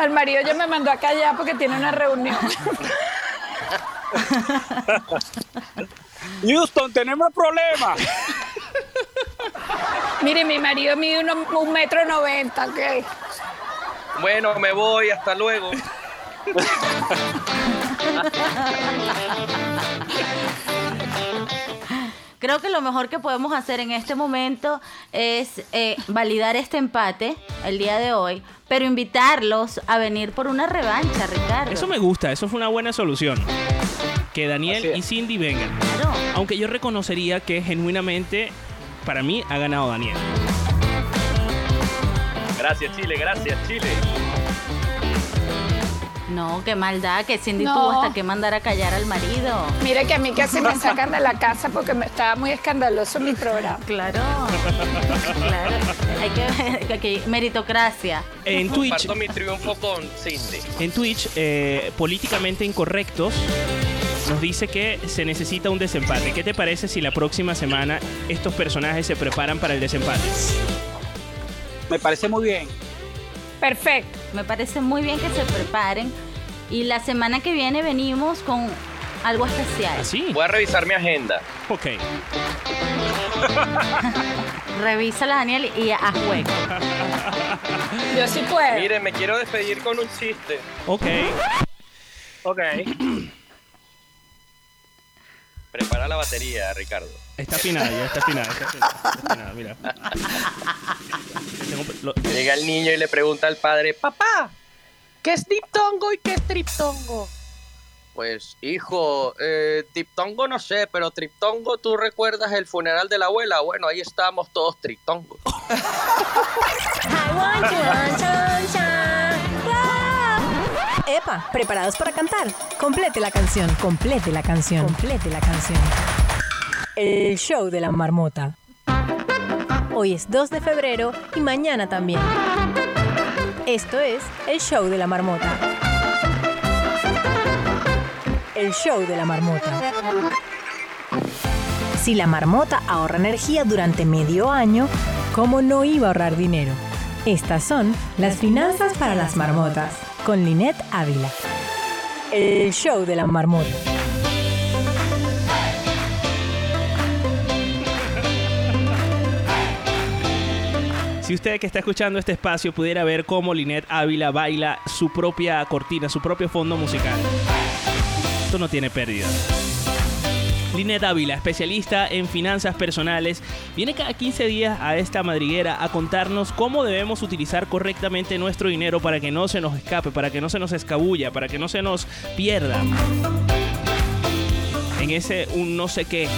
El marido ya me mandó a callar porque tiene una reunión. Houston, tenemos problemas. Mire, mi marido mide uno- un metro noventa, ¿ok? Bueno, me voy, hasta luego. Creo que lo mejor que podemos hacer en este momento es eh, validar este empate el día de hoy, pero invitarlos a venir por una revancha, Ricardo. Eso me gusta, eso fue una buena solución. Que Daniel y Cindy vengan. Claro. Aunque yo reconocería que genuinamente, para mí, ha ganado Daniel. Gracias, Chile, gracias, Chile. No, qué maldad, que Cindy No. tuvo hasta que mandar a callar al marido. Mire que a mí casi me sacan de la casa porque me estaba muy escandaloso mi programa. Claro, claro. Hay que, hay que- meritocracia. En Twitch, mi triunfo con Cindy. en Twitch eh, políticamente incorrectos, nos dice que se necesita un desempate. ¿Qué te parece si la próxima semana estos personajes se preparan para el desempate? Me parece muy bien. Perfecto. Me parece muy bien que se preparen. Y la semana que viene venimos con algo especial. ¿Así? Voy a revisar mi agenda. Ok. Revísala, Daniel, y a juego. Yo sí puedo. Mire, me quiero despedir con un chiste. Ok. Ok. Prepara la batería, Ricardo. Está afinada, ya está afinada. Está afinada, está afinada, mira. Lo- Llega el niño y le pregunta al padre, papá, ¿qué es diptongo y qué es triptongo? Pues, hijo, eh, diptongo no sé, pero triptongo, ¿tú recuerdas el funeral de la abuela? Bueno, ahí estábamos todos triptongos. Epa, ¿preparados para cantar? Complete la canción, complete la canción, complete la canción. El show de la marmota. Hoy es 2 de febrero y mañana también. Esto es el show de la marmota. El show de la marmota. Si la marmota ahorra energía durante medio año, ¿cómo no iba a ahorrar dinero? Estas son las finanzas para las marmotas, con Linet Ávila. El show de la marmota. Si usted que está escuchando este espacio pudiera ver cómo Linet Ávila baila su propia cortina, su propio fondo musical. Esto no tiene pérdida. Linet Ávila, especialista en finanzas personales, viene cada 15 días a esta madriguera a contarnos cómo debemos utilizar correctamente nuestro dinero para que no se nos escape, para que no se nos escabulla, para que no se nos pierda. En ese un no sé qué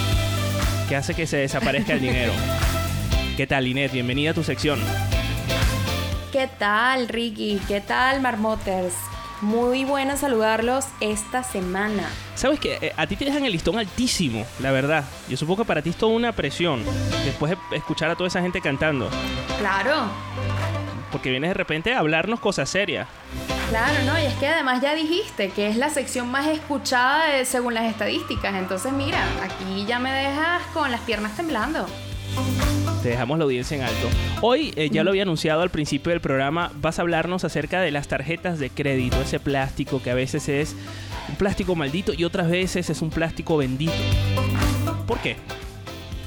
que hace que se desaparezca el dinero. ¿Qué tal, Linet? Bienvenida a tu sección. ¿Qué tal, Ricky? ¿Qué tal, Marmoters? Muy bueno saludarlos esta semana. Sabes que eh, a ti te dejan el listón altísimo, la verdad. Yo supongo que para ti es toda una presión. Después de escuchar a toda esa gente cantando. Claro. Porque vienes de repente a hablarnos cosas serias. Claro, no, y es que además ya dijiste que es la sección más escuchada de- según las estadísticas. Entonces, mira, aquí ya me dejas con las piernas temblando. Te dejamos la audiencia en alto. Hoy, eh, ya lo había anunciado al principio del programa, vas a hablarnos acerca de las tarjetas de crédito, ese plástico que a veces es un plástico maldito y otras veces es un plástico bendito. ¿Por qué?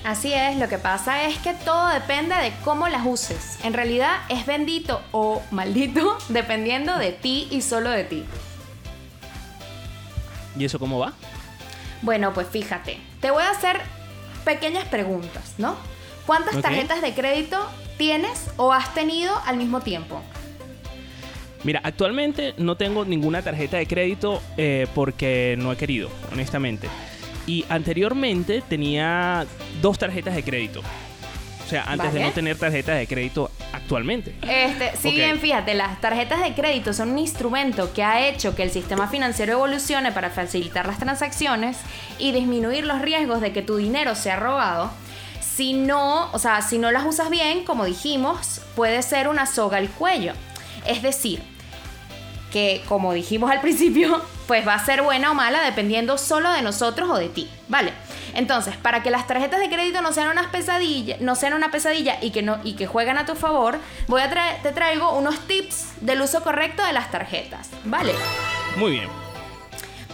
Así es, lo que pasa es que todo depende de cómo las uses. En realidad es bendito o maldito dependiendo de ti y solo de ti. ¿Y eso cómo va? Bueno, pues fíjate, te voy a hacer pequeñas preguntas, ¿no? ¿Cuántas tarjetas de crédito tienes o has tenido al mismo tiempo? Mira, actualmente no tengo ninguna tarjeta de crédito eh, porque no he querido, honestamente. Y anteriormente tenía dos tarjetas de crédito. O sea, antes de no tener tarjetas de crédito actualmente. Este, si Ok. bien, fíjate, las tarjetas de crédito son un instrumento que ha hecho que el sistema financiero evolucione para facilitar las transacciones y disminuir los riesgos de que tu dinero sea robado, si no, o sea, si no las usas bien, como dijimos, puede ser una soga al cuello. Es decir, que como dijimos al principio, pues va a ser buena o mala dependiendo solo de nosotros o de ti, ¿vale? Entonces, para que las tarjetas de crédito no sean unas no sean una pesadilla y que no y que juegan a tu favor, voy a traer, te traigo unos tips del uso correcto de las tarjetas, ¿vale? Muy bien.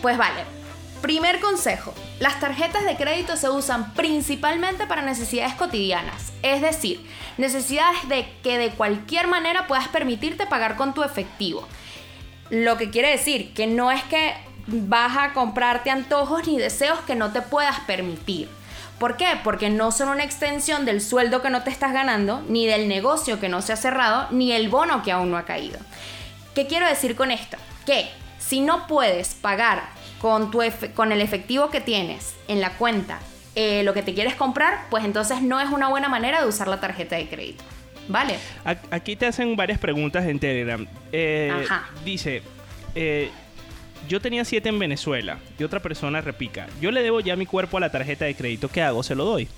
Pues vale. Primer consejo, las tarjetas de crédito se usan principalmente para necesidades cotidianas, es decir, necesidades de que de cualquier manera puedas permitirte pagar con tu efectivo. Lo que quiere decir que no es que vas a comprarte antojos ni deseos que no te puedas permitir. ¿Por qué? Porque no son una extensión del sueldo que no te estás ganando, ni del negocio que no se ha cerrado, ni el bono que aún no ha caído. ¿Qué quiero decir con esto? Que si no puedes pagar con, tu con el efectivo que tienes en la cuenta eh, lo que te quieres comprar, pues entonces no es una buena manera de usar la tarjeta de crédito. ¿Vale? Aquí te hacen varias preguntas en Telegram. Eh, Ajá. Dice, eh, yo tenía siete en Venezuela y otra persona repica. Yo le debo ya mi cuerpo a la tarjeta de crédito. ¿Qué hago? ¿Se lo doy?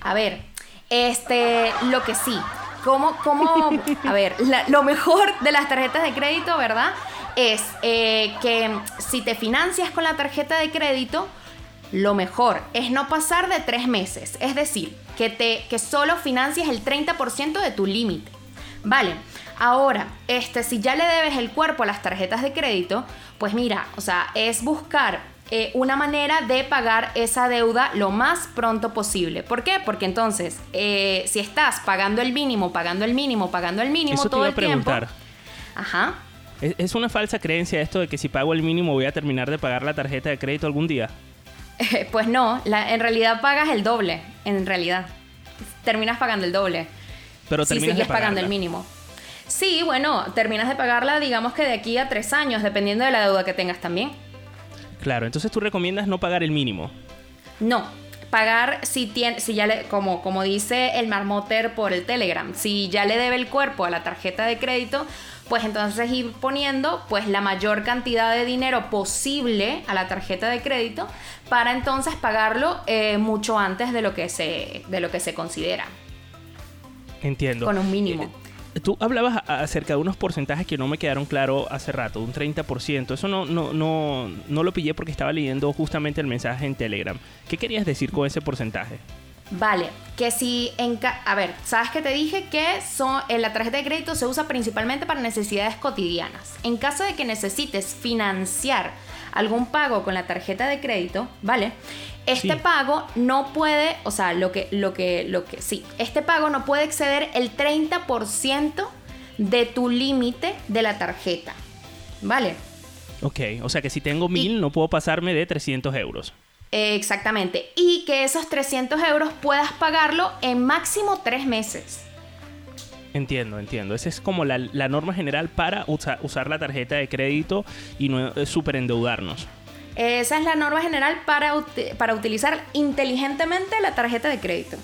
A ver, este, lo que sí, como, como, a ver, la- lo mejor de las tarjetas de crédito, ¿verdad? Es eh, que si te financias con la tarjeta de crédito, lo mejor es no pasar de tres meses, es decir, que, te, que solo financies el 30% de tu límite. Vale, ahora, este, si ya le debes el cuerpo a las tarjetas de crédito, pues mira, o sea, es buscar eh, una manera de pagar esa deuda lo más pronto posible. ¿Por qué? Porque entonces, eh, si estás pagando el mínimo, pagando el mínimo, pagando el mínimo Eso te todo iba a el tiempo. preguntar. Ajá. ¿Es, es una falsa creencia esto de que si pago el mínimo voy a terminar de pagar la tarjeta de crédito algún día? Pues no, la- en realidad pagas el doble, en realidad. Terminas pagando el doble. Pero si terminas sigues de pagando el mínimo. Sí, bueno, terminas de pagarla, digamos que de aquí a tres años, dependiendo de la deuda que tengas también. Claro, entonces tú recomiendas no pagar el mínimo. No, pagar si tiene, si ya le, como, como dice el marmoter por el Telegram, si ya le debe el cuerpo a la tarjeta de crédito, pues entonces ir poniendo pues la mayor cantidad de dinero posible a la tarjeta de crédito para entonces pagarlo eh, mucho antes de lo que se, de lo que se considera, Entiendo. con un mínimo. Eh, Tú hablabas acerca de unos porcentajes que no me quedaron claros hace rato, un 30%. Eso no, no, no, no lo pillé porque estaba leyendo justamente el mensaje en Telegram. ¿Qué querías decir con ese porcentaje? Vale, que si en ca- a ver, sabes que te dije que son en la tarjeta de crédito se usa principalmente para necesidades cotidianas. En caso de que necesites financiar algún pago con la tarjeta de crédito, ¿vale? Este Sí. pago no puede, o sea, lo que lo que lo que sí, este pago no puede exceder el 30% de tu límite de la tarjeta. ¿Vale? Ok, o sea que si tengo mil no puedo pasarme de 300 euros. Eh, exactamente. Y que esos 300 euros puedas pagarlo en máximo tres meses. Entiendo, entiendo. Esa es como la, la norma general para usa- usar la tarjeta de crédito y no eh, superendeudarnos. Esa es la norma general para, para utilizar inteligentemente la tarjeta de crédito.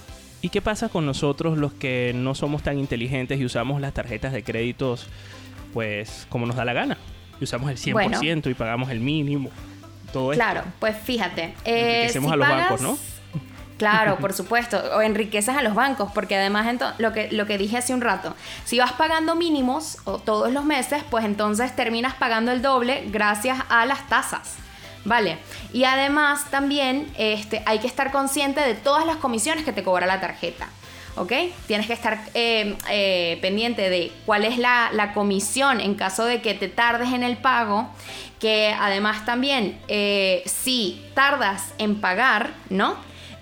¿Y qué pasa con nosotros los que no somos tan inteligentes y usamos las tarjetas de créditos pues como nos da la gana? Y usamos el 100% Bueno. y pagamos el mínimo. Todo esto. Claro, pues fíjate. eh, Enriquecemos si a los pagas- bancos, ¿no? Claro, por supuesto, o enriqueces a los bancos, porque además lo que, lo que dije hace un rato, si vas pagando mínimos o todos los meses, pues entonces terminas pagando el doble gracias a las tasas. Vale, y además también este, hay que estar consciente de todas las comisiones que te cobra la tarjeta. ¿Ok? Tienes que estar eh, eh, pendiente de cuál es la, la comisión en caso de que te tardes en el pago. Que además también, eh, si tardas en pagar, ¿no?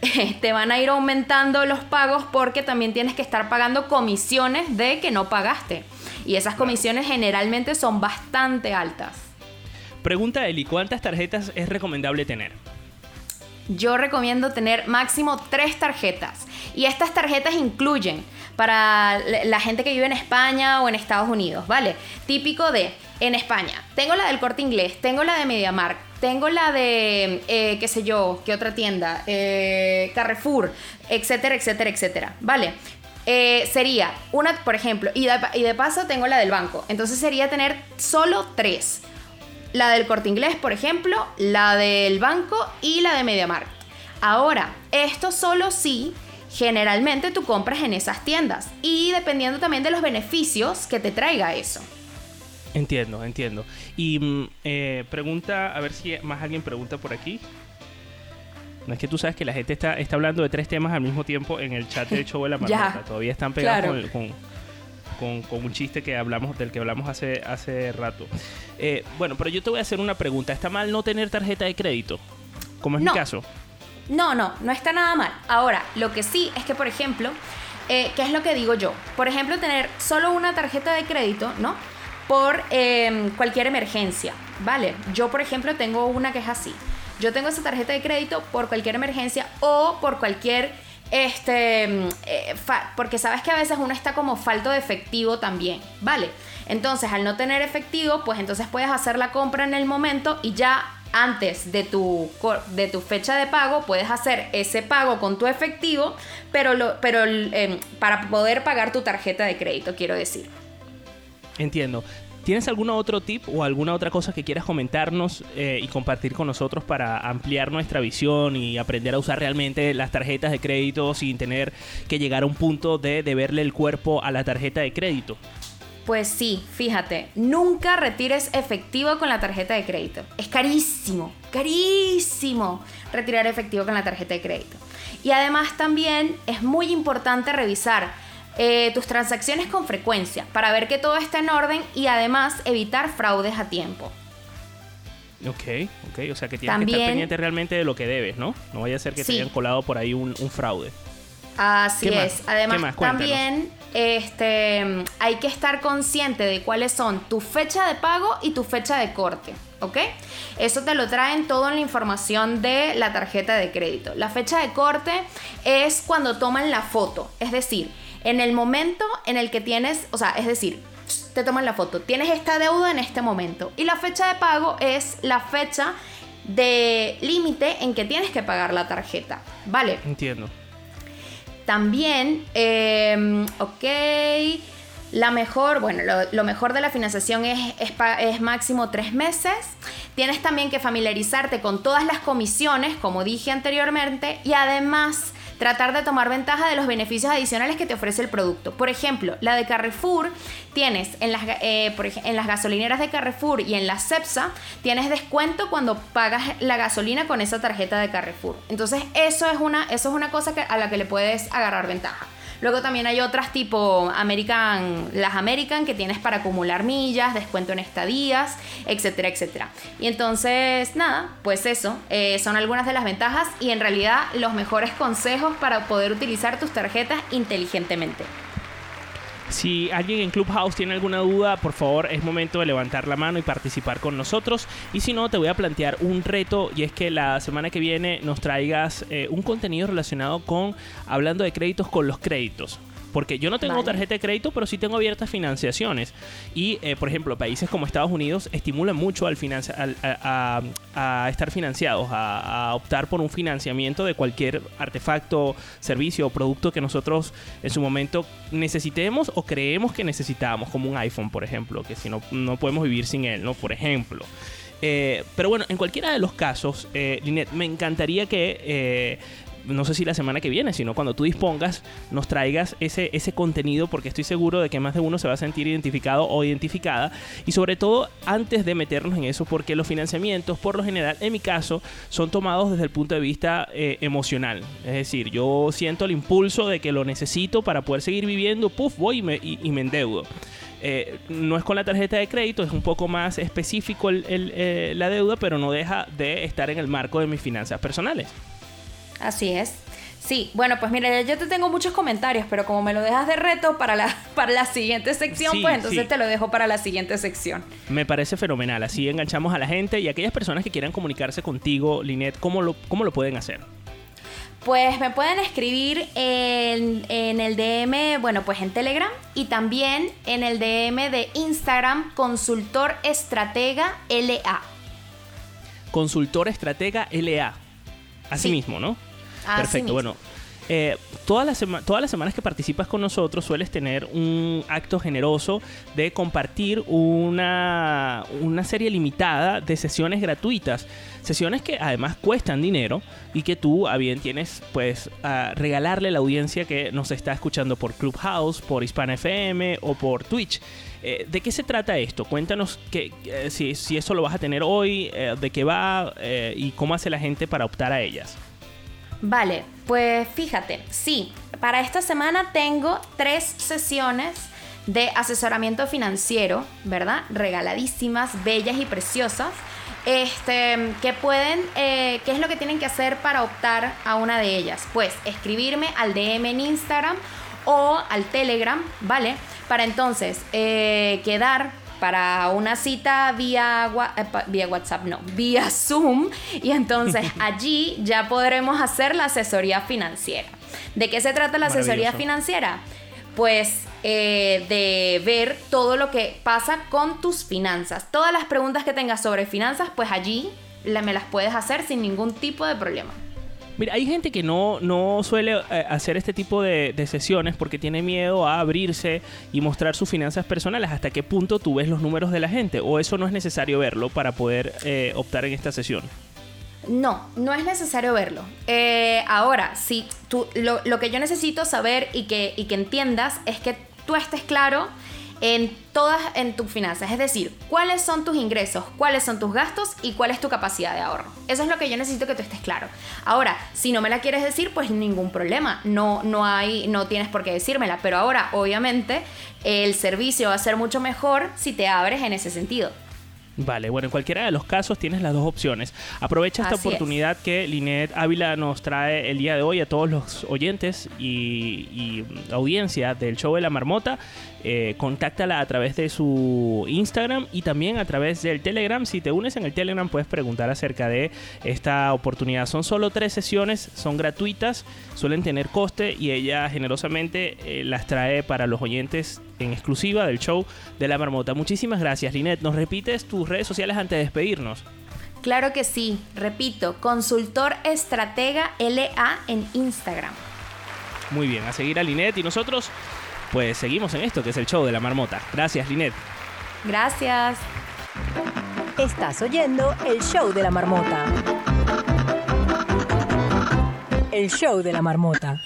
te van a ir aumentando los pagos porque también tienes que estar pagando comisiones de que no pagaste. Y esas comisiones generalmente son bastante altas. Pregunta Eli, ¿cuántas tarjetas es recomendable tener? Yo recomiendo tener máximo tres tarjetas. Y estas tarjetas incluyen para la gente que vive en España o en Estados Unidos, ¿vale? Típico de en España. Tengo la del corte inglés, tengo la de MediaMark, tengo la de, eh, qué sé yo, qué otra tienda, Eh, Carrefour, etcétera, etcétera, etcétera, ¿vale? Eh, sería una, por ejemplo, y de paso tengo la del banco. Entonces sería tener solo tres. La del corte inglés, por ejemplo, la del banco y la de MediaMarkt. Ahora, esto solo si generalmente tú compras en esas tiendas y dependiendo también de los beneficios que te traiga eso. Entiendo, entiendo. Y mm, eh, pregunta, a ver si más alguien pregunta por aquí. No es que tú sabes que la gente está, está hablando de tres temas al mismo tiempo en el chat del show de la marmota. Todavía están pegados claro. con, con, con- con un chiste que hablamos, del que hablamos hace, hace rato. Eh, bueno, pero yo te voy a hacer una pregunta. ¿Está mal no tener tarjeta de crédito? Como es No. mi caso. No, no, no está nada mal. Ahora, lo que sí es que, por ejemplo, eh, ¿qué es lo que digo yo? Por ejemplo, tener solo una tarjeta de crédito, ¿no? Por eh, cualquier emergencia, ¿vale? Yo, por ejemplo, tengo una que es así. Yo tengo esa tarjeta de crédito por cualquier emergencia o por cualquier, este, mm, eh, porque sabes que a veces uno está como falto de efectivo también, ¿vale? Entonces, al no tener efectivo, pues entonces puedes hacer la compra en el momento y ya antes de tu, de tu fecha de pago puedes hacer ese pago con tu efectivo, pero, lo, pero em, para poder pagar tu tarjeta de crédito, quiero decir. Entiendo. ¿Tienes algún otro tip o alguna otra cosa que quieras comentarnos eh, y compartir con nosotros para ampliar nuestra visión y aprender a usar realmente las tarjetas de crédito sin tener que llegar a un punto de deberle el cuerpo a la tarjeta de crédito? Pues sí, fíjate, nunca retires efectivo con la tarjeta de crédito. Es carísimo, carísimo retirar efectivo con la tarjeta de crédito. Y además también es muy importante revisar eh, tus transacciones con frecuencia para ver que todo está en orden y además evitar fraudes a tiempo. Ok, ok. O sea que tienes que estar pendiente realmente de lo que debes, ¿no? No vaya a ser que Sí. te hayan colado por ahí un, un fraude. Así es. Además, también este, hay que estar consciente de cuáles son tu fecha de pago y tu fecha de corte. ¿Ok? Eso te lo traen todo en la información de la tarjeta de crédito. La fecha de corte es cuando toman la foto. Es decir, en el momento en el que tienes, o sea, es decir, te toman la foto. Tienes esta deuda en este momento. Y la fecha de pago es la fecha de límite en que tienes que pagar la tarjeta. ¿Vale? Entiendo. También, eh, ok, la mejor, bueno, lo, lo mejor de la financiación es, es, es máximo tres meses. Tienes también que familiarizarte con todas las comisiones, como dije anteriormente, y además tratar de tomar ventaja de los beneficios adicionales que te ofrece el producto. Por ejemplo, la de Carrefour, tienes en las, ga- eh, en las gasolineras de Carrefour y en la CEPSA, tienes descuento cuando pagas la gasolina con esa tarjeta de Carrefour. Entonces, eso es una, eso es una cosa que, a la que le puedes agarrar ventaja. Luego también hay otras tipo American, las American que tienes para acumular millas, descuento en estadías, etcétera, etcétera. Y entonces, nada, pues eso, eh, son algunas de las ventajas y en realidad los mejores consejos para poder utilizar tus tarjetas inteligentemente. Si alguien en Clubhouse tiene alguna duda, por favor es momento de levantar la mano y participar con nosotros. Y si no, te voy a plantear un reto y es que la semana que viene nos traigas eh, un contenido relacionado con hablando de créditos con los créditos. Porque yo no tengo Vale. tarjeta de crédito, pero sí tengo abiertas financiaciones. Y, eh, por ejemplo, países como Estados Unidos estimulan mucho al al- a, a- a estar financiados, a, a optar por un financiamiento de cualquier artefacto, servicio o producto que nosotros en su momento necesitemos o creemos que necesitamos, como un iPhone, por ejemplo, que si no, no podemos vivir sin él, ¿no? Por ejemplo. Eh, pero bueno, en cualquiera de los casos, eh, Linet, me encantaría que eh, no sé si la semana que viene, sino cuando tú dispongas, nos traigas ese, ese contenido, porque estoy seguro de que más de uno se va a sentir identificado o identificada. Y sobre todo, antes de meternos en eso, porque los financiamientos, por lo general, en mi caso, son tomados desde el punto de vista eh, emocional. Es decir, yo siento el impulso de que lo necesito para poder seguir viviendo, puff, voy y me, y- endeudo. Eh, no es con la tarjeta de crédito, es un poco más específico eh, la deuda, pero no deja de estar en el marco de mis finanzas personales. Así es. Sí, bueno, pues mira, yo te tengo muchos comentarios, pero como me lo dejas de reto para la, para la siguiente sección, Sí, pues entonces sí. te lo dejo para la siguiente sección. Me parece fenomenal, así enganchamos a la gente y aquellas personas que quieran comunicarse contigo, Linet, ¿cómo lo, cómo lo pueden hacer? Pues me pueden escribir en, en el DM, bueno, pues en Telegram y también en el DM de Instagram, consultor estratega LA. Consultor Estratega LA. Así Sí. mismo, ¿no? Así Perfecto, mismo. bueno. eh, todas, las todas las semanas que participas con nosotros sueles tener un acto generoso de compartir una, una serie limitada de sesiones gratuitas. Sesiones que además cuestan dinero y que tú a bien tienes pues a regalarle a la audiencia que nos está escuchando por Clubhouse, por Hispana FM o por Twitch. Eh, ¿De qué se trata esto? Cuéntanos que, eh, si, si eso lo vas a tener hoy, eh, de qué va y cómo hace la gente para optar a ellas. Vale, pues fíjate, sí, para esta semana tengo tres sesiones de asesoramiento financiero, ¿verdad? Regaladísimas, bellas y preciosas. Este, que pueden, eh, ¿qué es lo que tienen que hacer para optar a una de ellas? Pues escribirme al DM en Instagram o al Telegram, ¿vale? Para entonces eh, quedar para una cita vía, eh, vía WhatsApp, no, vía Zoom. Y entonces allí ya podremos hacer la asesoría financiera. ¿De qué se trata la asesoría financiera? Pues eh, de ver todo lo que pasa con tus finanzas. Todas las preguntas que tengas sobre finanzas, pues allí la- me las puedes hacer sin ningún tipo de problema. Mira, hay gente que no, no suele eh, hacer este tipo de, sesiones porque tiene miedo a abrirse y mostrar sus finanzas personales. ¿Hasta qué punto tú ves los números de la gente? ¿O eso no es necesario verlo para poder eh, optar en esta sesión? No, no es necesario verlo. Eh, ahora, si tú, lo, lo que yo necesito saber y que, y que entiendas es que tú estés claro en todas en tus finanzas, es decir, cuáles son tus ingresos, cuáles son tus gastos y cuál es tu capacidad de ahorro. Eso es lo que yo necesito que tú estés claro. Ahora, si no me la quieres decir, pues ningún problema, no no hay no tienes por qué decírmela, pero ahora obviamente el servicio va a ser mucho mejor si te abres en ese sentido. Vale, bueno, en cualquiera de los casos tienes las dos opciones. Aprovecha esta Así es. oportunidad que Linet Ávila nos trae el día de hoy a todos los oyentes y, y audiencia del show de la marmota. Eh, contáctala a través de su Instagram y también a través del Telegram. Si te unes en el Telegram puedes preguntar acerca de esta oportunidad. Son solo tres sesiones, son gratuitas, suelen tener coste y ella generosamente eh, las trae para los oyentes en exclusiva del show de la marmota. Muchísimas gracias, Linet. ¿Nos repites tus redes sociales antes de despedirnos? Claro que sí, repito, consultor estratega LA en Instagram. Muy bien, a seguir a Linet y nosotros pues seguimos en esto que es el show de la marmota. Gracias, Linet. Gracias. Estás oyendo el show de la marmota. El show de la marmota.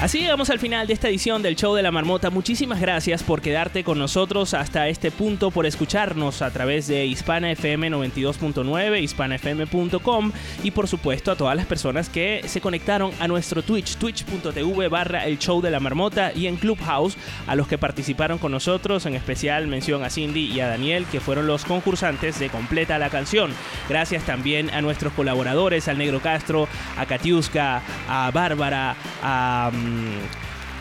Así llegamos al final de esta edición del show de la marmota. Muchísimas gracias por quedarte con nosotros hasta este punto, por escucharnos a través de Hispana FM 92.9, hispanafm.com y por supuesto a todas las personas que se conectaron a nuestro Twitch, twitch.tv barra el show de la marmota y en Clubhouse, a los que participaron con nosotros, en especial mención a Cindy y a Daniel, que fueron los concursantes de Completa la Canción. Gracias también a nuestros colaboradores, al Negro Castro, a Katiuska, a Bárbara, a mm,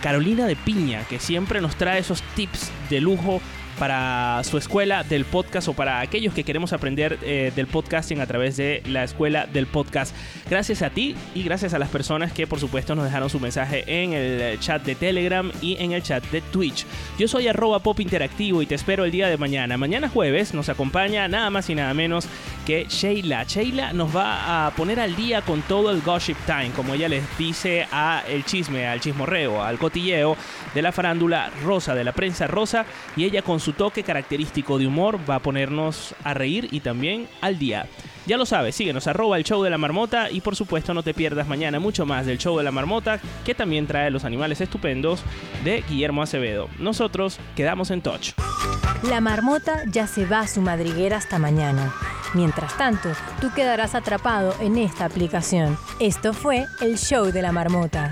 Carolina de Piña, que siempre nos trae esos tips de lujo para su escuela del podcast o para aquellos que queremos aprender eh, del podcasting a través de la escuela del podcast. Gracias a ti y gracias a las personas que por supuesto nos dejaron su mensaje en el chat de Telegram y en el chat de Twitch. Yo soy arroba pop interactivo y te espero el día de mañana. Mañana jueves nos acompaña nada más y nada menos que Sheila. Sheila nos va a poner al día con todo el gossip time, como ella les dice a el chisme, al chismorreo, al cotilleo de la farándula rosa, de la prensa rosa, y ella con su toque característico de humor va a ponernos a reír y también al día. Ya lo sabes, síguenos arroba el show de la marmota y por supuesto no te pierdas mañana mucho más del show de la marmota que también trae los animales estupendos de Guillermo Acevedo. Nosotros quedamos en touch. La marmota ya se va a su madriguera hasta mañana. Mientras tanto, tú quedarás atrapado en esta aplicación. Esto fue el show de la marmota.